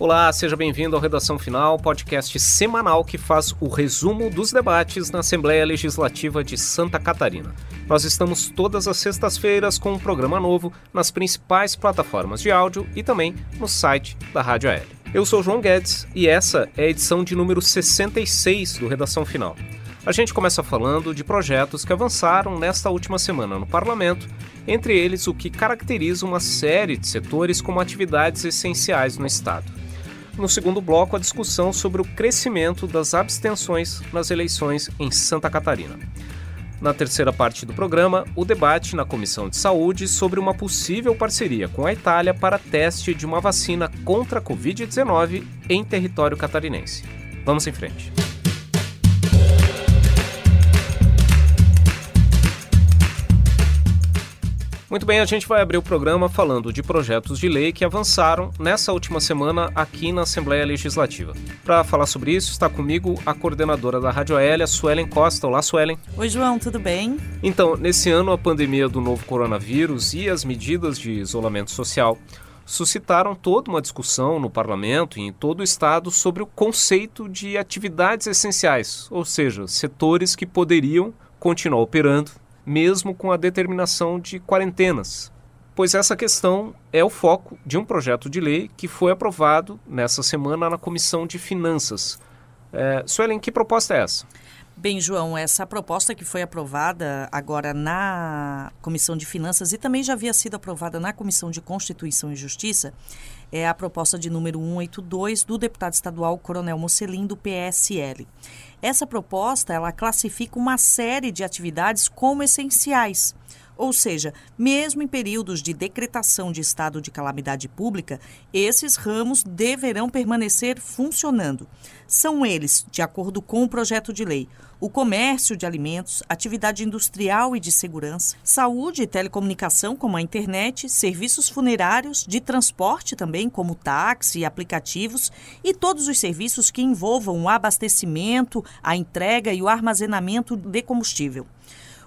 Olá, seja bem-vindo ao Redação Final, podcast semanal que faz o resumo dos debates na Assembleia Legislativa de Santa Catarina. Nós estamos todas as sextas-feiras com um programa novo nas principais plataformas de áudio e também no site da Rádio Aérea. Eu sou João Guedes e essa é a edição de número 66 do Redação Final. A gente começa falando de projetos que avançaram nesta última semana no parlamento, entre eles o que caracteriza uma série de setores como atividades essenciais no Estado. No segundo bloco, a discussão sobre o crescimento das abstenções nas eleições em Santa Catarina. Na terceira parte do programa, o debate na Comissão de Saúde sobre uma possível parceria com a Itália para teste de uma vacina contra a Covid-19 em território catarinense. Vamos em frente. Muito bem, a gente vai abrir o programa falando de projetos de lei que avançaram nessa última semana aqui na Assembleia Legislativa. Para falar sobre isso, está comigo a coordenadora da Rádio Aérea, Suelen Costa. Olá, Suelen. Oi, João, tudo bem? Então, nesse ano, a pandemia do novo coronavírus e as medidas de isolamento social suscitaram toda uma discussão no parlamento e em todo o estado sobre o conceito de atividades essenciais, ou seja, setores que poderiam continuar operando mesmo com a determinação de quarentenas, pois essa questão é o foco de um projeto de lei que foi aprovado nessa semana na Comissão de Finanças. É, Suelen, que proposta é essa? Bem, João, essa proposta que foi aprovada agora na Comissão de Finanças e também já havia sido aprovada na Comissão de Constituição e Justiça é a proposta de número 182 do deputado estadual Coronel Mocelin, do PSL. Essa proposta, ela classifica uma série de atividades como essenciais. Ou seja, mesmo em períodos de decretação de estado de calamidade pública, esses ramos deverão permanecer funcionando. São eles, de acordo com o projeto de lei, o comércio de alimentos, atividade industrial e de segurança, saúde e telecomunicação, como a internet, serviços funerários, de transporte também, como táxi e aplicativos, e todos os serviços que envolvam o abastecimento, a entrega e o armazenamento de combustível.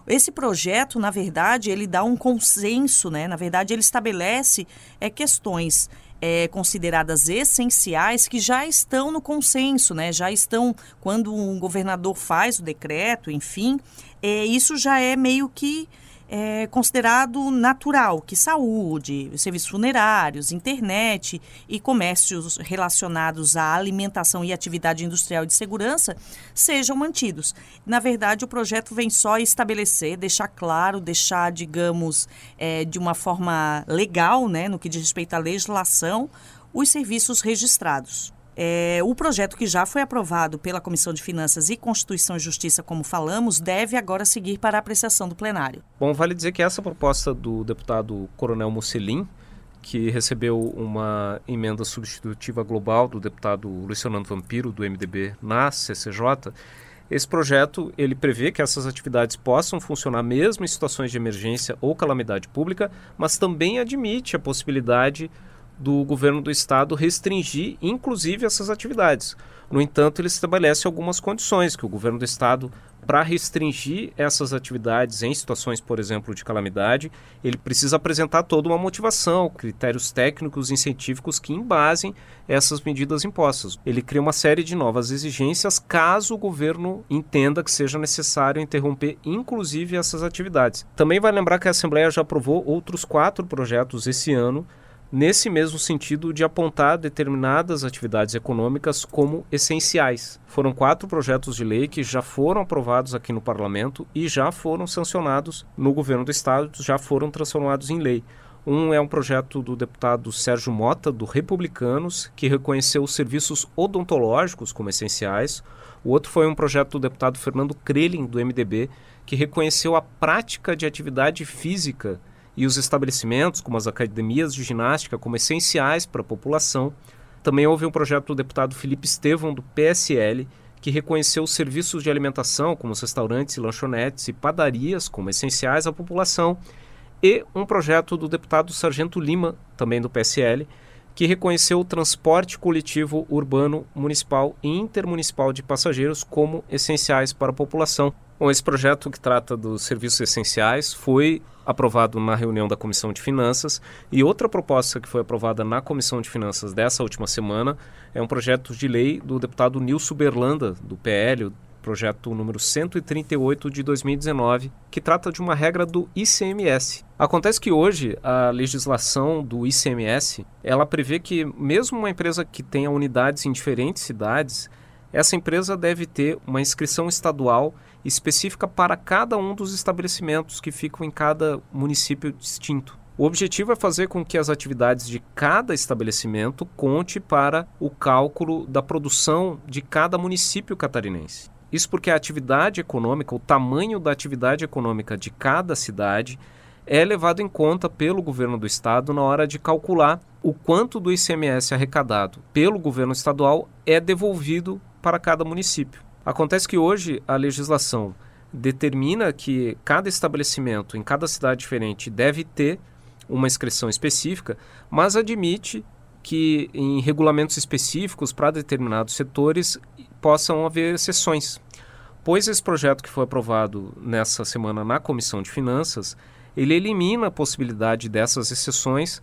Esse projeto, na verdade, ele dá um consenso, né? Na verdade, ele estabelece é, questões é, consideradas essenciais que já estão no consenso, né? Já estão quando um governador faz o decreto, enfim, é, isso já é meio que é considerado natural que saúde, serviços funerários, internet e comércios relacionados à alimentação e atividade industrial de segurança sejam mantidos. Na verdade, o projeto vem só estabelecer, deixar claro, deixar, digamos, é, de uma forma legal, né, no que diz respeito à legislação, os serviços registrados. É, o projeto que já foi aprovado pela Comissão de Finanças e Constituição e Justiça, como falamos, deve agora seguir para a apreciação do plenário. Bom, vale dizer que essa proposta do deputado Coronel Musselin, que recebeu uma emenda substitutiva global do deputado Luciano Vampiro, do MDB, na CCJ, esse projeto ele prevê que essas atividades possam funcionar mesmo em situações de emergência ou calamidade pública, mas também admite a possibilidade do governo do estado restringir, inclusive, essas atividades. No entanto, ele estabelece algumas condições que o governo do estado, para restringir essas atividades em situações, por exemplo, de calamidade, ele precisa apresentar toda uma motivação, critérios técnicos e científicos que embasem essas medidas impostas. Ele cria uma série de novas exigências caso o governo entenda que seja necessário interromper, inclusive, essas atividades. Também vai lembrar que a Assembleia já aprovou outros quatro projetos esse ano nesse mesmo sentido de apontar determinadas atividades econômicas como essenciais. Foram quatro projetos de lei que já foram aprovados aqui no parlamento e já foram sancionados no governo do estado, já foram transformados em lei. Um é um projeto do deputado Sérgio Mota, do Republicanos, que reconheceu os serviços odontológicos como essenciais. O outro foi um projeto do deputado Fernando Krelin, do MDB, que reconheceu a prática de atividade física e os estabelecimentos, como as academias de ginástica, como essenciais para a população. Também houve um projeto do deputado Felipe Estevão, do PSL, que reconheceu os serviços de alimentação, como os restaurantes lanchonetes e padarias, como essenciais à população, e um projeto do deputado Sargento Lima, também do PSL, que reconheceu o transporte coletivo urbano, municipal e intermunicipal de passageiros como essenciais para a população. Bom, esse projeto que trata dos serviços essenciais foi aprovado na reunião da Comissão de Finanças e outra proposta que foi aprovada na Comissão de Finanças dessa última semana é um projeto de lei do deputado Nilson Berlanda, do PL, projeto número 138 de 2019, que trata de uma regra do ICMS. Acontece que hoje a legislação do ICMS, ela prevê que mesmo uma empresa que tenha unidades em diferentes cidades, essa empresa deve ter uma inscrição estadual específica para cada um dos estabelecimentos que ficam em cada município distinto. O objetivo é fazer com que as atividades de cada estabelecimento conte para o cálculo da produção de cada município catarinense. Isso porque a atividade econômica, o tamanho da atividade econômica de cada cidade é levado em conta pelo governo do estado na hora de calcular o quanto do ICMS arrecadado pelo governo estadual é devolvido para cada município. Acontece que hoje a legislação determina que cada estabelecimento em cada cidade diferente deve ter uma inscrição específica, mas admite que em regulamentos específicos para determinados setores possam haver exceções. Pois esse projeto que foi aprovado nessa semana na Comissão de Finanças, ele elimina a possibilidade dessas exceções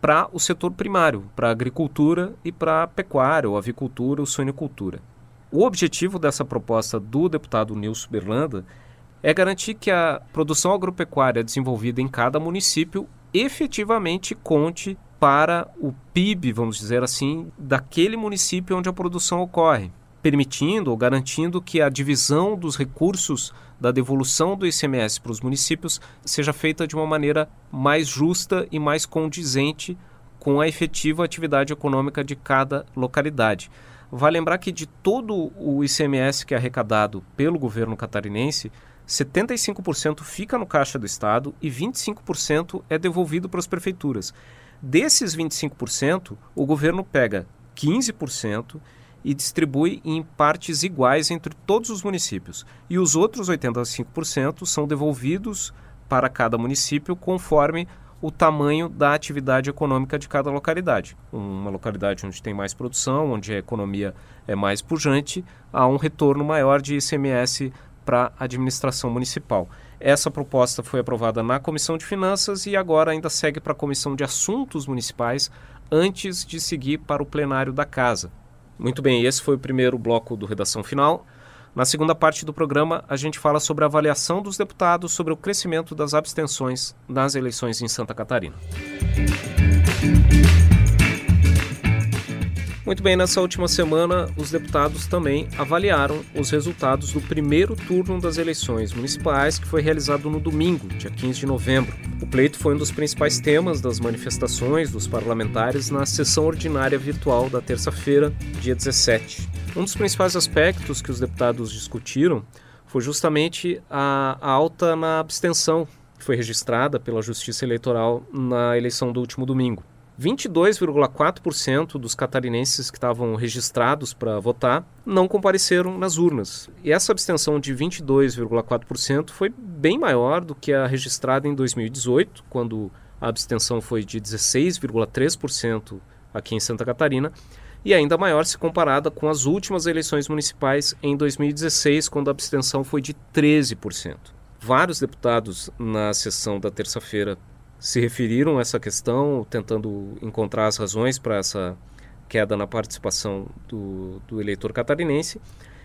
para o setor primário, para a agricultura e para a pecuária, ou avicultura ou suinicultura. O objetivo dessa proposta do deputado Nilson Berlanda é garantir que a produção agropecuária desenvolvida em cada município efetivamente conte para o PIB, vamos dizer assim, daquele município onde a produção ocorre, permitindo ou garantindo que a divisão dos recursos da devolução do ICMS para os municípios seja feita de uma maneira mais justa e mais condizente com a efetiva atividade econômica de cada localidade. Vale lembrar que de todo o ICMS que é arrecadado pelo governo catarinense, 75% fica no caixa do Estado e 25% é devolvido para as prefeituras. Desses 25%, o governo pega 15% e distribui em partes iguais entre todos os municípios. E os outros 85% são devolvidos para cada município conforme o tamanho da atividade econômica de cada localidade. Uma localidade onde tem mais produção, onde a economia é mais pujante, há um retorno maior de ICMS para a administração municipal. Essa proposta foi aprovada na Comissão de Finanças e agora ainda segue para a Comissão de Assuntos Municipais antes de seguir para o plenário da Casa. Muito bem, esse foi o primeiro bloco do Redação Final. Na segunda parte do programa, a gente fala sobre a avaliação dos deputados sobre o crescimento das abstenções nas eleições em Santa Catarina. Muito bem, nessa última semana, os deputados também avaliaram os resultados do primeiro turno das eleições municipais, que foi realizado no domingo, dia 15 de novembro. O pleito foi um dos principais temas das manifestações dos parlamentares na sessão ordinária virtual da terça-feira, dia 17. Um dos principais aspectos que os deputados discutiram foi justamente a, alta na abstenção que foi registrada pela Justiça Eleitoral na eleição do último domingo. 22,4% dos catarinenses que estavam registrados para votar não compareceram nas urnas. E essa abstenção de 22,4% foi bem maior do que a registrada em 2018, quando a abstenção foi de 16,3% aqui em Santa Catarina, e ainda maior se comparada com as últimas eleições municipais em 2016, quando a abstenção foi de 13%. Vários deputados na sessão da terça-feira se referiram a essa questão, tentando encontrar as razões para essa queda na participação do, do eleitor catarinense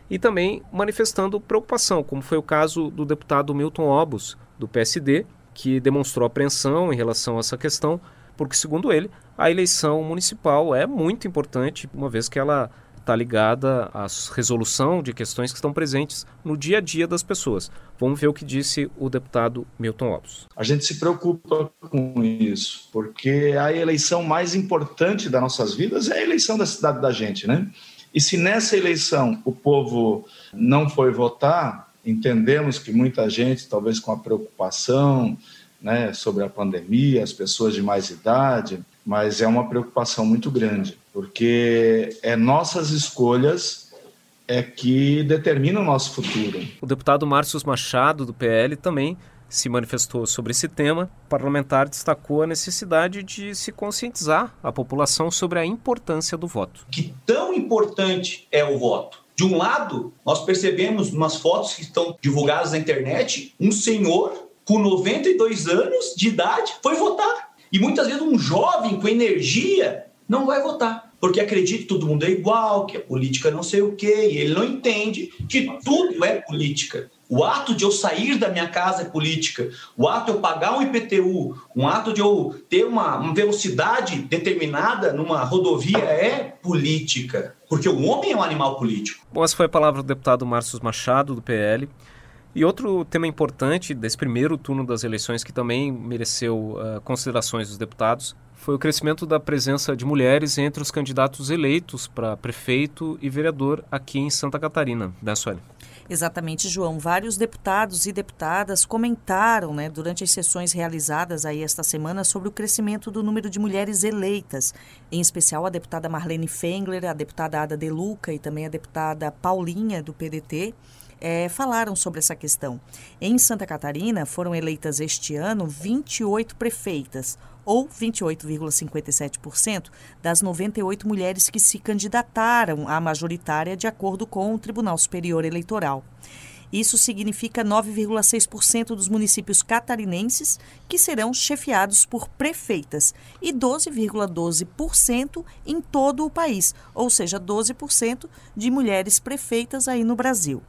e também manifestando preocupação, como foi o caso do deputado Milton Obus, do PSD, que demonstrou apreensão em relação a essa questão, porque, segundo ele, a eleição municipal é muito importante, uma vez que ela está ligada à resolução de questões que estão presentes no dia a dia das pessoas. Vamos ver o que disse o deputado Milton Lopes. A gente se preocupa com isso, porque a eleição mais importante das nossas vidas é a eleição da cidade da gente, né? E se nessa eleição o povo não foi votar, entendemos que muita gente, talvez com a preocupação né, sobre a pandemia, as pessoas de mais idade, mas é uma preocupação muito grande, porque é nossas escolhas é que determinam o nosso futuro. O deputado Márcio Machado, do PL, também se manifestou sobre esse tema. O parlamentar destacou a necessidade de se conscientizar a população sobre a importância do voto. Que tão importante é o voto. De um lado, nós percebemos umas fotos que estão divulgadas na internet, um senhor com 92 anos de idade foi votar. E muitas vezes um jovem com energia não vai votar, porque acredita que todo mundo é igual, que a política não sei o quê, e ele não entende que tudo é política. O ato de eu sair da minha casa é política. O ato de eu pagar um IPTU, um ato de eu ter uma, velocidade determinada numa rodovia é política. Porque o homem é um animal político. Bom, essa foi a palavra do deputado Márcio Machado, do PL. E outro tema importante desse primeiro turno das eleições, que também mereceu uh, considerações dos deputados, foi o crescimento da presença de mulheres entre os candidatos eleitos para prefeito e vereador aqui em Santa Catarina. Né, Sueli? Exatamente, João. Vários deputados e deputadas comentaram né, durante as sessões realizadas aí esta semana sobre o crescimento do número de mulheres eleitas, em especial a deputada Marlene Fengler, a deputada Ada De Luca e também a deputada Paulinha, do PDT. É, falaram sobre essa questão. Em Santa Catarina, foram eleitas este ano 28 prefeitas, ou 28,57% das 98 mulheres que se candidataram à majoritária, de acordo com o Tribunal Superior Eleitoral. Isso significa 9,6% dos municípios catarinenses que serão chefiados por prefeitas e 12,12% em todo o país, ou seja, 12% de mulheres prefeitas aí no Brasil.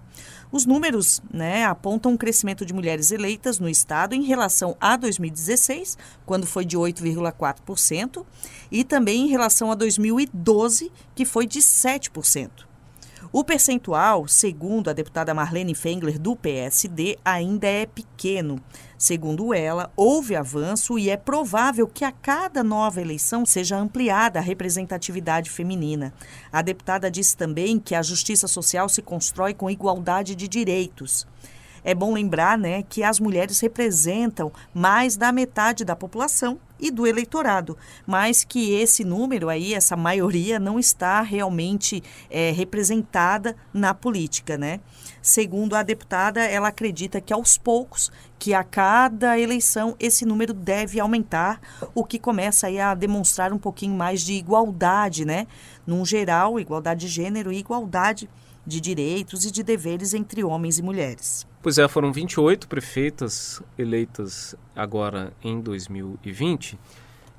Os números né, apontam um crescimento de mulheres eleitas no estado em relação a 2016, quando foi de 8,4%, e também em relação a 2012, que foi de 7%. O percentual, segundo a deputada Marlene Fengler, do PSD, ainda é pequeno. Segundo ela, houve avanço e é provável que a cada nova eleição seja ampliada a representatividade feminina. A deputada disse também que a justiça social se constrói com igualdade de direitos. É bom lembrar né, que as mulheres representam mais da metade da população e do eleitorado, mas que esse número aí, essa maioria, não está realmente é, representada na política, né? Segundo a deputada, ela acredita que aos poucos, que a cada eleição esse número deve aumentar, o que começa aí a demonstrar um pouquinho mais de igualdade, né? Num geral, igualdade de gênero e igualdade de direitos e de deveres entre homens e mulheres. Pois é, foram 28 prefeitas eleitas agora em 2020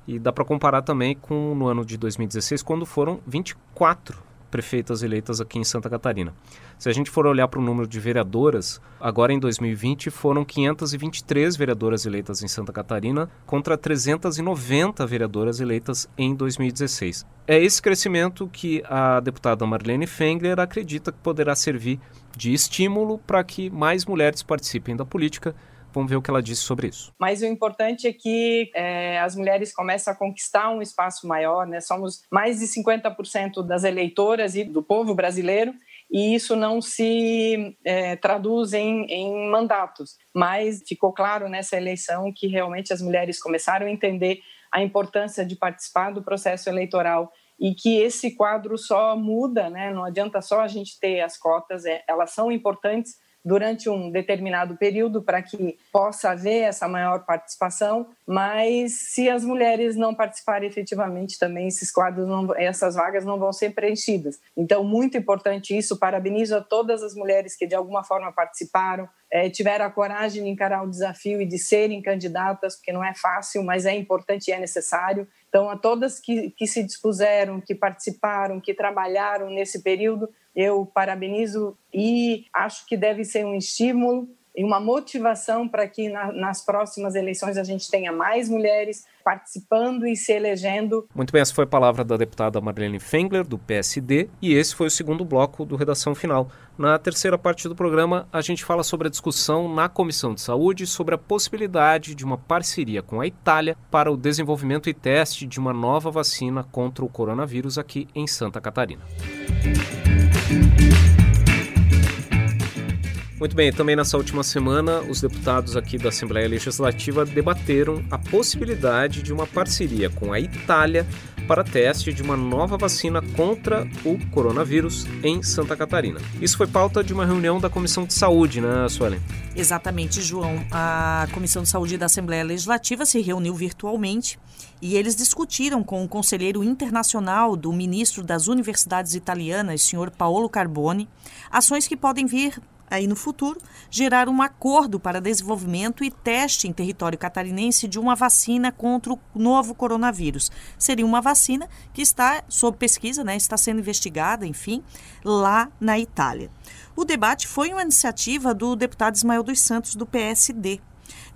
e dá para comparar também com no ano de 2016, quando foram 24 prefeitas eleitas aqui em Santa Catarina. Se a gente for olhar para o número de vereadoras, agora em 2020 foram 523 vereadoras eleitas em Santa Catarina contra 390 vereadoras eleitas em 2016. É esse crescimento que a deputada Marlene Fengler acredita que poderá servir de estímulo para que mais mulheres participem da política Vamos ver o que ela disse sobre isso. Mas o importante é que é, as mulheres começam a conquistar um espaço maior, né? Somos mais de 50% das eleitoras e do povo brasileiro e isso não se é, traduz em, em, mandatos. Mas ficou claro nessa eleição que realmente as mulheres começaram a entender a importância de participar do processo eleitoral e que esse quadro só muda, né? não adianta só a gente ter as cotas, é, elas são importantes, durante um determinado período para que possa haver essa maior participação, mas se as mulheres não participarem efetivamente também, esses quadros, não, essas vagas não vão ser preenchidas. Então, muito importante isso, parabenizo a todas as mulheres que de alguma forma participaram, é, tiveram a coragem de encarar o desafio e de serem candidatas, porque não é fácil, mas é importante e é necessário. Então, a todas que, que se dispuseram, que participaram, que trabalharam nesse período, eu parabenizo e acho que deve ser um estímulo e uma motivação para que na, nas próximas eleições a gente tenha mais mulheres participando e se elegendo. Muito bem, essa foi a palavra da deputada Marlene Fengler, do PSD, e esse foi o segundo bloco do Redação Final. Na terceira parte do programa, a gente fala sobre a discussão na Comissão de Saúde sobre a possibilidade de uma parceria com a Itália para o desenvolvimento e teste de uma nova vacina contra o coronavírus aqui em Santa Catarina. Muito bem, também nessa última semana, os deputados aqui da Assembleia Legislativa debateram a possibilidade de uma parceria com a Itália para teste de uma nova vacina contra o coronavírus em Santa Catarina. Isso foi pauta de uma reunião da Comissão de Saúde, né, Suelen? Exatamente, João. A Comissão de Saúde da Assembleia Legislativa se reuniu virtualmente e eles discutiram com o conselheiro internacional do ministro das Universidades Italianas, senhor Paolo Carboni, ações que podem vir aí no futuro, gerar um acordo para desenvolvimento e teste em território catarinense de uma vacina contra o novo coronavírus. Seria uma vacina que está sob pesquisa, né, está sendo investigada, enfim, lá na Itália. O debate foi uma iniciativa do deputado Ismael dos Santos, do PSD.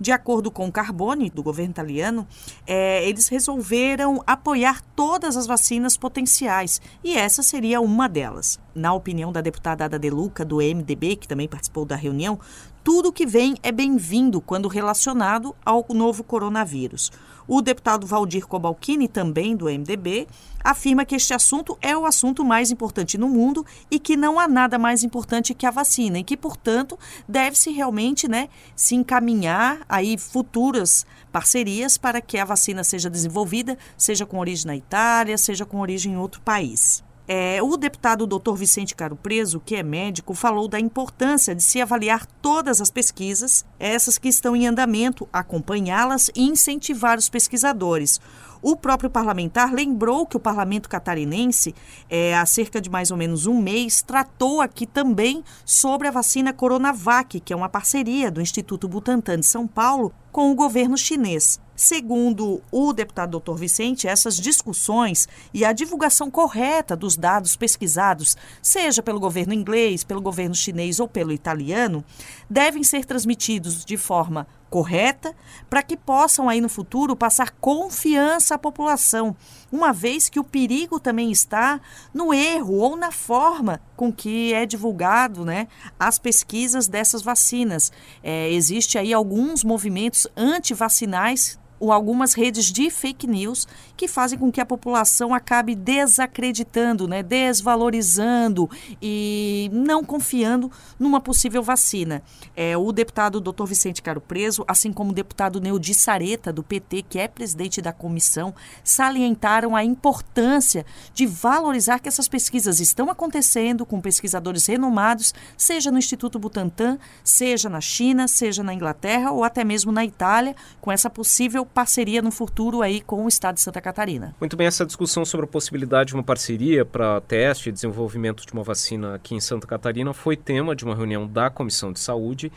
De acordo com o Carbone, do governo italiano, é, eles resolveram apoiar todas as vacinas potenciais e essa seria uma delas. Na opinião da deputada Ada De Luca, do MDB, que também participou da reunião, tudo que vem é bem-vindo quando relacionado ao novo coronavírus. O deputado Valdir Cobalcini, também do MDB, afirma que este assunto é o assunto mais importante no mundo e que não há nada mais importante que a vacina e que, portanto, deve-se realmente né, se encaminhar aí futuras parcerias para que a vacina seja desenvolvida, seja com origem na Itália, seja com origem em outro país. É, o deputado Dr. Vicente Caro Preso, que é médico, falou da importância de se avaliar todas as pesquisas, essas que estão em andamento, acompanhá-las e incentivar os pesquisadores. O próprio parlamentar lembrou que o parlamento catarinense, é, há cerca de mais ou menos um mês, tratou aqui também sobre a vacina Coronavac, que é uma parceria do Instituto Butantan de São Paulo com o governo chinês. Segundo o deputado Dr. Vicente, essas discussões e a divulgação correta dos dados pesquisados, seja pelo governo inglês, pelo governo chinês ou pelo italiano, devem ser transmitidos de forma correta para que possam aí no futuro passar confiança à população, uma vez que o perigo também está no erro ou na forma com que é divulgado, né, as pesquisas dessas vacinas. É, existe aí alguns movimentos antivacinais ou algumas redes de fake news que fazem com que a população acabe desacreditando, né, desvalorizando e não confiando numa possível vacina. É, o deputado Dr. Vicente Caro Preso, assim como o deputado Neudi Sareta, do PT, que é presidente da comissão, salientaram a importância de valorizar que essas pesquisas estão acontecendo com pesquisadores renomados, seja no Instituto Butantan, seja na China, seja na Inglaterra ou até mesmo na Itália, com essa possível parceria no futuro aí com o estado de Santa Catarina. Muito bem, essa discussão sobre a possibilidade de uma parceria para teste e desenvolvimento de uma vacina aqui em Santa Catarina foi tema de uma reunião da Comissão de Saúde.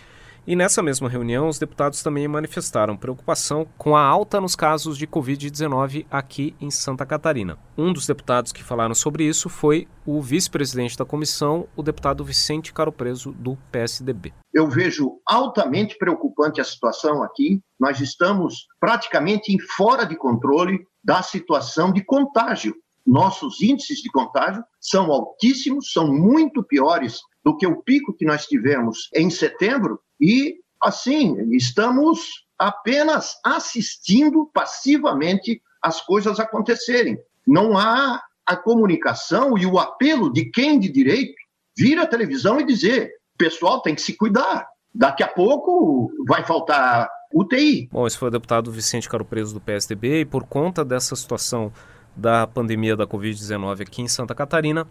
E nessa mesma reunião, os deputados também manifestaram preocupação com a alta nos casos de Covid-19 aqui em Santa Catarina. Um dos deputados que falaram sobre isso foi o vice-presidente da comissão, o deputado Vicente Caro Preso, do PSDB. Eu vejo altamente preocupante a situação aqui. Nós estamos praticamente fora de controle da situação de contágio. Nossos índices de contágio são altíssimos, são muito piores do que o pico que nós tivemos em setembro, e, assim, estamos apenas assistindo passivamente as coisas acontecerem. Não há a comunicação e o apelo de quem de direito vir à televisão e dizer: pessoal tem que se cuidar. Daqui a pouco vai faltar UTI. Bom, esse foi o deputado Vicente Caro Preso do PSDB e por conta dessa situação da pandemia da Covid-19 aqui em Santa Catarina,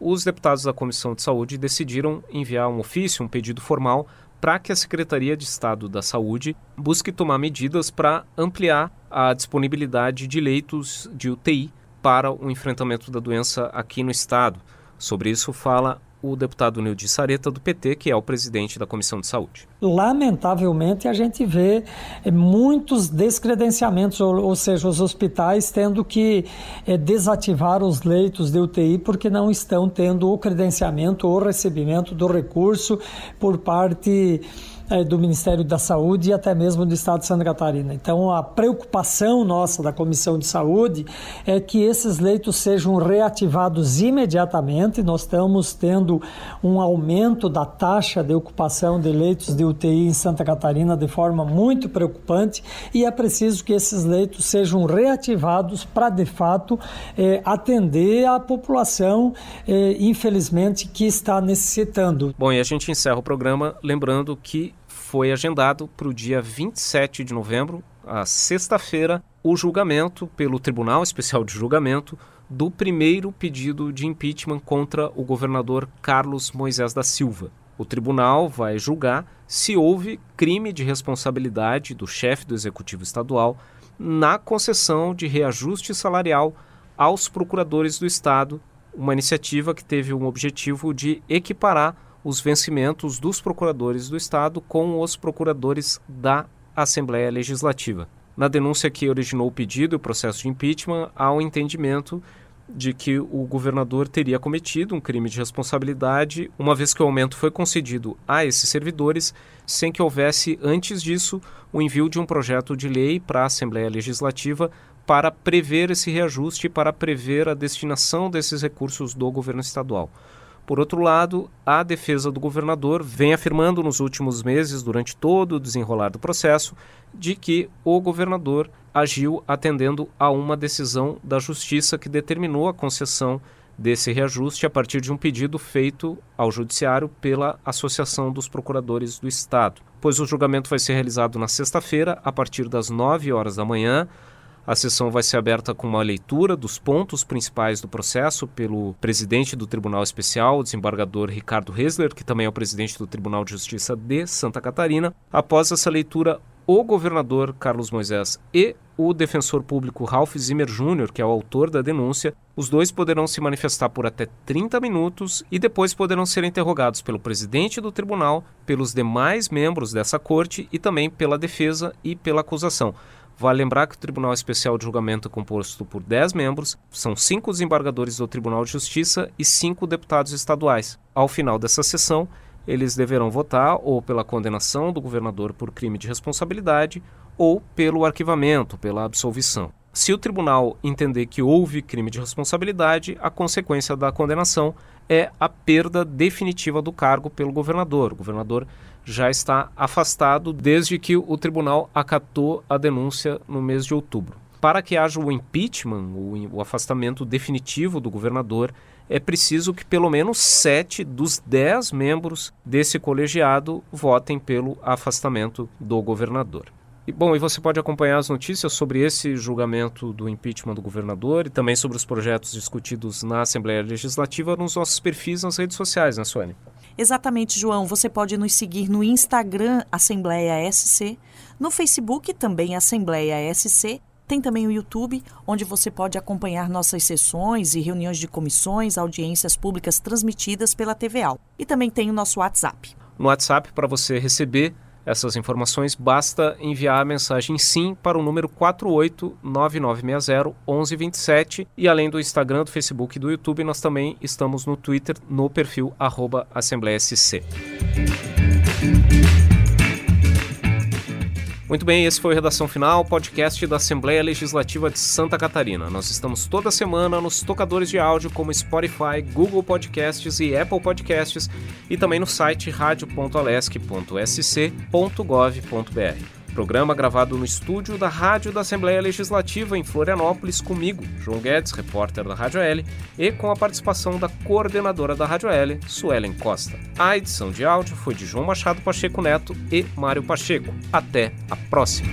os deputados da Comissão de Saúde decidiram enviar um ofício, um pedido formal, para que a Secretaria de Estado da Saúde busque tomar medidas para ampliar a disponibilidade de leitos de UTI para o enfrentamento da doença aqui no estado. Sobre isso fala o deputado Nildi Sareta, do PT, que é o presidente da Comissão de Saúde. Lamentavelmente, a gente vê eh, muitos descredenciamentos, ou, ou seja, os hospitais tendo que é, desativar os leitos de UTI porque não estão tendo o credenciamento ou recebimento do recurso por parte é, do Ministério da Saúde e até mesmo do Estado de Santa Catarina. Então, a preocupação nossa da Comissão de Saúde é que esses leitos sejam reativados imediatamente. Nós estamos tendo um aumento da taxa de ocupação de leitos de UTI em Santa Catarina de forma muito preocupante e é preciso que esses leitos sejam reativados para, de fato, é, atender a população, é, infelizmente, que está necessitando. Bom, e a gente encerra o programa lembrando que foi agendado para o dia 27 de novembro, a sexta-feira, o julgamento pelo Tribunal Especial de Julgamento do primeiro pedido de impeachment contra o governador Carlos Moisés da Silva. O tribunal vai julgar se houve crime de responsabilidade do chefe do executivo estadual na concessão de reajuste salarial aos procuradores do Estado, uma iniciativa que teve um objetivo de equiparar os vencimentos dos procuradores do Estado com os procuradores da Assembleia Legislativa. Na denúncia que originou o pedido e o processo de impeachment, há um entendimento de que o governador teria cometido um crime de responsabilidade, uma vez que o aumento foi concedido a esses servidores, sem que houvesse, antes disso, o envio de um projeto de lei para a Assembleia Legislativa para prever esse reajuste para prever a destinação desses recursos do governo estadual. Por outro lado, a defesa do governador vem afirmando nos últimos meses, durante todo o desenrolar do processo, de que o governador agiu atendendo a uma decisão da Justiça que determinou a concessão desse reajuste a partir de um pedido feito ao Judiciário pela Associação dos Procuradores do Estado. Pois o julgamento vai ser realizado na sexta-feira, a partir das 9 horas da manhã. A sessão vai ser aberta com uma leitura dos pontos principais do processo pelo presidente do Tribunal Especial, o desembargador Ricardo Hesler, que também é o presidente do Tribunal de Justiça de Santa Catarina. Após essa leitura, o governador Carlos Moisés e o defensor público Ralph Zimmer Jr., que é o autor da denúncia, os dois poderão se manifestar por até 30 minutos e depois poderão ser interrogados pelo presidente do tribunal, pelos demais membros dessa corte e também pela defesa e pela acusação. Vale lembrar que o Tribunal Especial de Julgamento é composto por 10 membros, são cinco desembargadores do Tribunal de Justiça e cinco deputados estaduais. Ao final dessa sessão, eles deverão votar ou pela condenação do governador por crime de responsabilidade ou pelo arquivamento, pela absolvição. Se o tribunal entender que houve crime de responsabilidade, a consequência da condenação é a perda definitiva do cargo pelo governador. O governador já está afastado desde que o tribunal acatou a denúncia no mês de outubro. Para que haja o impeachment, o, afastamento definitivo do governador, é preciso que pelo menos sete dos dez membros desse colegiado votem pelo afastamento do governador. E, bom, e você pode acompanhar as notícias sobre esse julgamento do impeachment do governador e também sobre os projetos discutidos na Assembleia Legislativa nos nossos perfis nas redes sociais, né, Sônia? Exatamente, João. Você pode nos seguir no Instagram Assembleia SC, no Facebook também Assembleia SC. Tem também o YouTube, onde você pode acompanhar nossas sessões e reuniões de comissões, audiências públicas transmitidas pela TVAL. E também tem o nosso WhatsApp. No WhatsApp, para você receber essas informações, basta enviar a mensagem sim para o número 48999601127 e além do Instagram, do Facebook e do YouTube, nós também estamos no Twitter no perfil arroba Assembleia SC. Muito bem, esse foi o Redação Final, podcast da Assembleia Legislativa de Santa Catarina. Nós estamos toda semana nos tocadores de áudio como Spotify, Google Podcasts e Apple Podcasts e também no site radio.alesc.sc.gov.br. Programa gravado no estúdio da Rádio da Assembleia Legislativa em Florianópolis, comigo, João Guedes, repórter da Rádio L, e com a participação da coordenadora da Rádio L, Suelen Costa. A edição de áudio foi de João Machado Pacheco Neto e Mário Pacheco. Até a próxima!